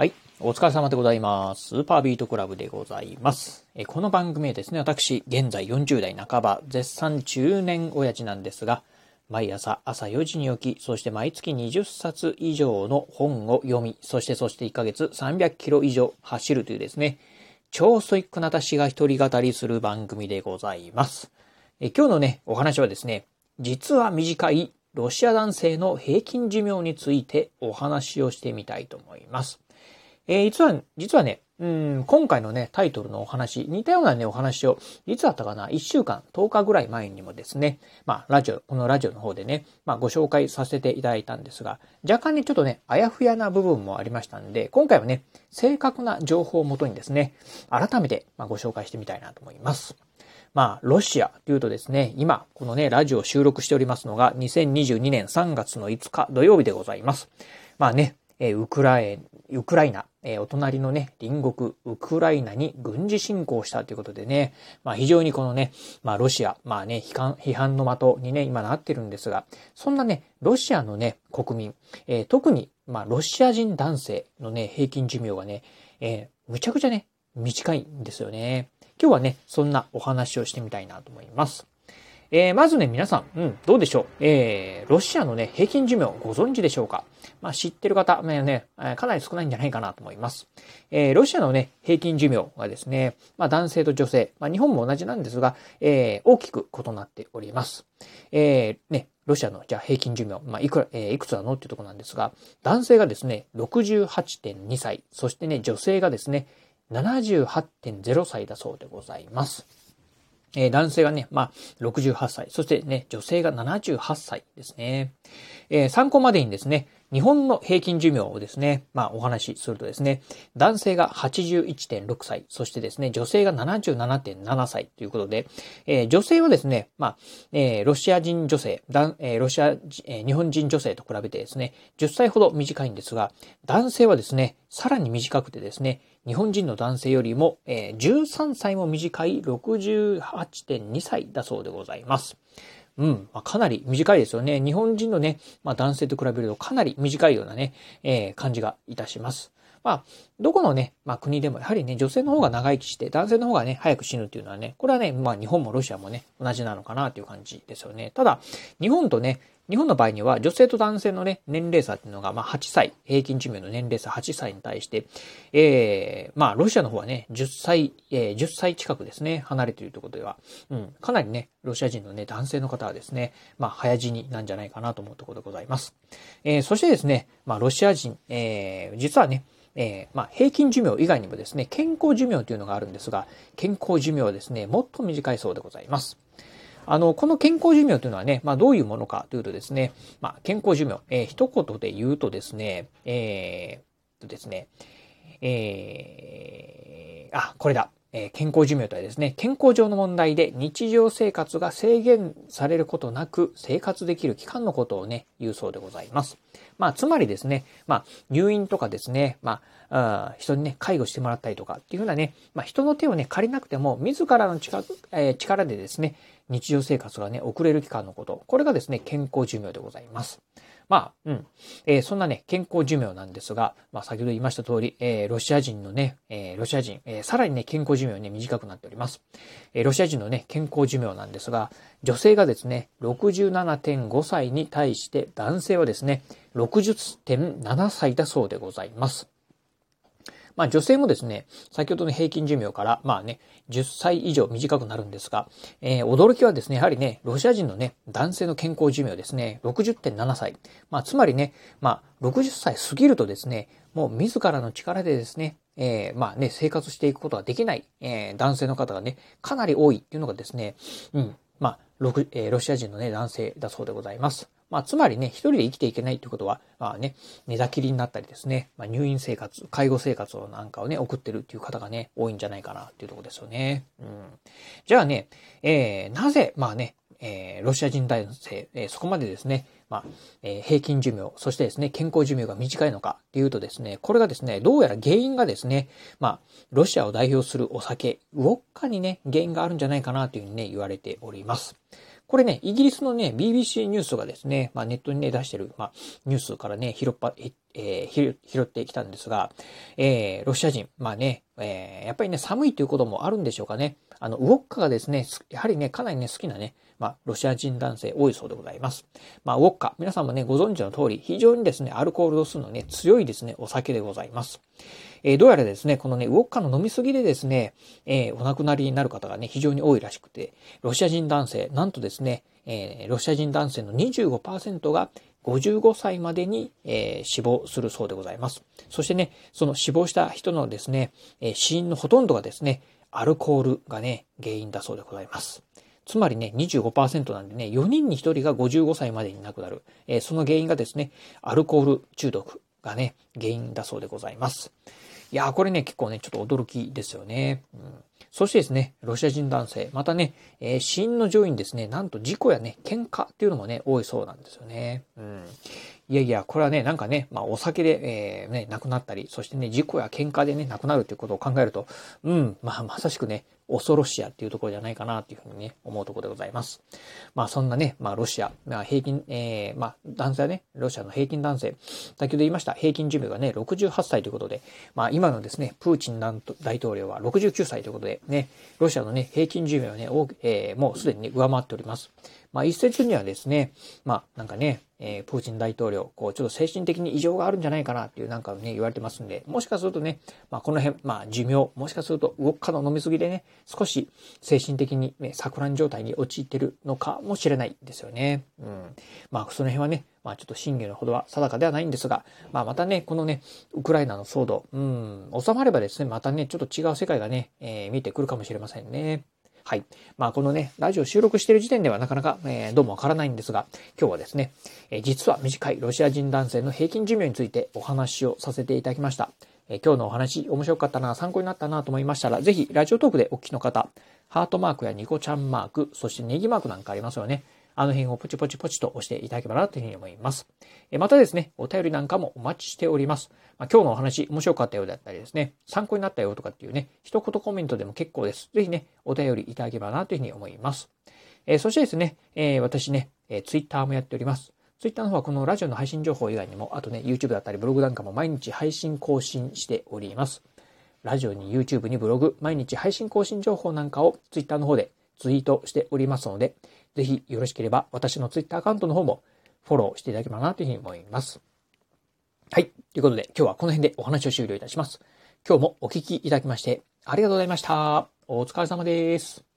はい。お疲れ様でございます。スーパービートクラブでございます。えこの番組はですね、私、現在40代半ば、絶賛中年親父なんですが、毎朝朝4時に起き、そして毎月20冊以上の本を読み、そしてそして1ヶ月300キロ以上走るというですね、超ストイックな私が一人語りする番組でございます。え今日のね、お話はですね、実は短いロシア男性の平均寿命についてお話をしてみたいと思います。えー実は、実はね、うん、今回のね、タイトルのお話、似たようなね、お話を、いつだったかな、1週間、10日ぐらい前にもですね、まあ、ラジオ、このラジオの方でね、まあ、ご紹介させていただいたんですが、若干ね、ちょっとね、あやふやな部分もありましたんで、今回はね、正確な情報をもとにですね、改めて、まあ、ご紹介してみたいなと思います。まあ、ロシアというとですね、今、このね、ラジオを収録しておりますのが、2022年3月の5日土曜日でございます。まあね、えウクライウクライナ、えお隣のね、隣国、ウクライナに軍事侵攻したということでね、まあ非常にこのね、まあロシア、まあね、批判批判の的にね、今なってるんですが、そんなね、ロシアのね、国民、えー特に、まあロシア人男性のね、平均寿命がね、えーむちゃくちゃね、短いんですよね。今日はね、そんなお話をしてみたいなと思います。えーまずね、皆さん、うん、どうでしょう？えーロシアのね、平均寿命ご存知でしょうか？まあ、知ってる方、まあね、えーかなり少ないんじゃないかなと思います。えーロシアのね、平均寿命がですね、まあ、男性と女性、まあ、日本も同じなんですが、えー大きく異なっております。えーね、ロシアの、じゃあ平均寿命、まあ、いくら、えーいくつなのっていうところなんですが、男性がですね、68.2歳、そしてね、女性がですね、78.0歳だそうでございます。えー男性がね、まあ、68歳、そしてね、女性が78歳ですね。えー参考までにですね、日本の平均寿命をですね、まあ、お話しするとですね、男性が81.6歳、そしてですね、女性が77.7歳ということで、えー女性はですね、まあ、えーロシア人女性、えーロシア、え日本人女性と比べてですね、10歳ほど短いんですが、男性はですね、さらに短くてですね、日本人の男性よりも、えー13歳も短い68.2歳だそうでございます。うん、まあ、かなり短いですよね。日本人のね、まあ、男性と比べるとかなり短いようなね、えー感じがいたします。まあ、どこのね、まあ国でもやはりね、女性の方が長生きして、男性の方がね、早く死ぬっていうのはね、これはね、まあ日本もロシアもね、同じなのかなっていう感じですよね。ただ、日本とね、日本の場合には女性と男性のね、年齢差っていうのが、まあ8歳、平均寿命の年齢差8歳に対して、えー、まあロシアの方はね、10歳、えー、10歳近くですね、離れているということでは、うん、かなりね、ロシア人のね、男性の方はですね、まあ早死になんじゃないかなと思うところでございます。えー、そしてですね、まあロシア人、えー、実はね、えーまあ、平均寿命以外にもですね、健康寿命というのがあるんですが、健康寿命はですね、もっと短いそうでございます。あの、この健康寿命というのはね、まあどういうものかというとですね、まあ健康寿命、えー一言で言うとですね、えー、とですね、えー、あ、これだ。えー健康寿命とはですね、健康上の問題で日常生活が制限されることなく生活できる期間のことをね、言うそうでございます。まあ、つまりですね、まあ、入院とかですね、まあ、あ人にね、介護してもらったりとかっていうふうなね、まあ、人の手をね、借りなくても、自らの力,、えー力でですね、日常生活がね、送れる期間のこと。これがですね、健康寿命でございます。まあ、うん。えーそんなね、健康寿命なんですが、まあ、先ほど言いました通り、えーロシア人のね、えーロシア人、えさらにね、健康寿命ね、短くなっております。えロシア人のね、健康寿命なんですが、女性がですね、67.5歳に対して、男性はですね、60.7歳だそうでございます。まあ女性もですね、先ほどの平均寿命から、まあね、10歳以上短くなるんですが、えー驚きはですね、やはりね、ロシア人のね、男性の健康寿命ですね、60.7歳。まあつまりね、まあ60歳過ぎるとですね、もう自らの力でですね、えーまあね、生活していくことができない、えー男性の方がね、かなり多いっていうのがですね、うん、まあ、えーロシア人のね、男性だそうでございます。まあ、つまりね、一人で生きていけないということは、まあね、寝たきりになったりですね、まあ、入院生活、介護生活をなんかをね、送ってるっていう方がね、多いんじゃないかなっていうところですよね。うん。じゃあね、えーなぜ、まあね、えーロシア人男性、えーそこまでですね、まあ、えー平均寿命、そしてですね、健康寿命が短いのかっていうとですね、これがですね、どうやら原因がですね、まあ、ロシアを代表するお酒、ウォッカにね、原因があるんじゃないかなというふうにね、言われております。これね、イギリスのね、BBC ニュースがですね、まあネットにね、出してる、まあニュースからね、拾っぱ、えー、拾ってきたんですが、えー、ロシア人、まあね、えー、やっぱりね、寒いということもあるんでしょうかね。あの、ウォッカがですね、やはりね、かなりね、好きなね、まあ、ロシア人男性多いそうでございます。まあ、ウォッカ、皆さんもね、ご存知の通り、非常にですね、アルコール度数のね、強いですね、お酒でございます。えー、どうやらですね、このね、ウォッカの飲みすぎでですね、えー、お亡くなりになる方がね、非常に多いらしくて、ロシア人男性、なんとですね、えー、ロシア人男性の25%が55歳までに、えー、死亡するそうでございます。そしてね、その死亡した人のですね、えー、死因のほとんどがですね、アルコールがね、原因だそうでございます。つまりね、25%なんでね、4人に1人が55歳までに亡くなる。えー、その原因がですね、アルコール中毒がね、原因だそうでございます。いやー、これね、結構ね、ちょっと驚きですよね。うん、そしてですね、ロシア人男性、またね、えー、死因の上位にですね、なんと事故やね、喧嘩っていうのもね、多いそうなんですよね。うん。いやいや、これはね、なんかね、まあお酒で、えー、ね、亡くなったり、そしてね、事故や喧嘩でね、亡くなるっていうことを考えると、うん、まあまさしくね、恐ろしやっていうところじゃないかなっていうふうにね、思うところでございます。まあそんなね、まあロシア、まあ平均、えー、まあ男性はね、ロシアの平均男性、先ほど言いました平均寿命がね、68歳ということで、まあ今のですね、プーチン大統領は69歳ということで、ね、ロシアのね、平均寿命はね、えー、もうすでに、ね、上回っております。まあ一説にはですね、まあなんかね、えー、プーチン大統領、こう、ちょっと精神的に異常があるんじゃないかなっていうなんかね、言われてますんで、もしかするとね、まあこの辺、まあ寿命、もしかするとウォッカの飲みすぎでね、少し精神的にね、錯乱状態に陥ってるのかもしれないですよね。うん。まあその辺はね、まあちょっと真偽のほどは定かではないんですが、まあまたね、このね、ウクライナの騒動、うん、収まればですね、またね、ちょっと違う世界がね、えー、見てくるかもしれませんね。はい。まあ、このね、ラジオ収録している時点ではなかなか、えー、どうもわからないんですが、今日はですね、えー、実は短いロシア人男性の平均寿命についてお話をさせていただきました。えー、今日のお話面白かったな、参考になったなと思いましたら、ぜひラジオトークでお聞きの方、ハートマークやニコちゃんマーク、そしてネギマークなんかありますよね。あの辺をポチポチポチと押していただければなというふうに思います。またですね、お便りなんかもお待ちしております。まあ、今日のお話面白かったようだったりですね、参考になったよとかっていうね、一言コメントでも結構です。ぜひね、お便りいただければなというふうに思います。え、そしてですね、え、私ね、えー、ツイッターもやっております。ツイッターの方はこのラジオの配信情報以外にも、あとね、YouTube だったりブログなんかも毎日配信更新しております。ラジオに YouTube にブログ、毎日配信更新情報なんかをツイッターの方でツイートしておりますので、ぜひよろしければ私のツイッターアカウントの方もフォローしていただければなというふうに思います。はい。ということで今日はこの辺でお話を終了いたします。今日もお聞きいただきましてありがとうございました。お疲れ様です。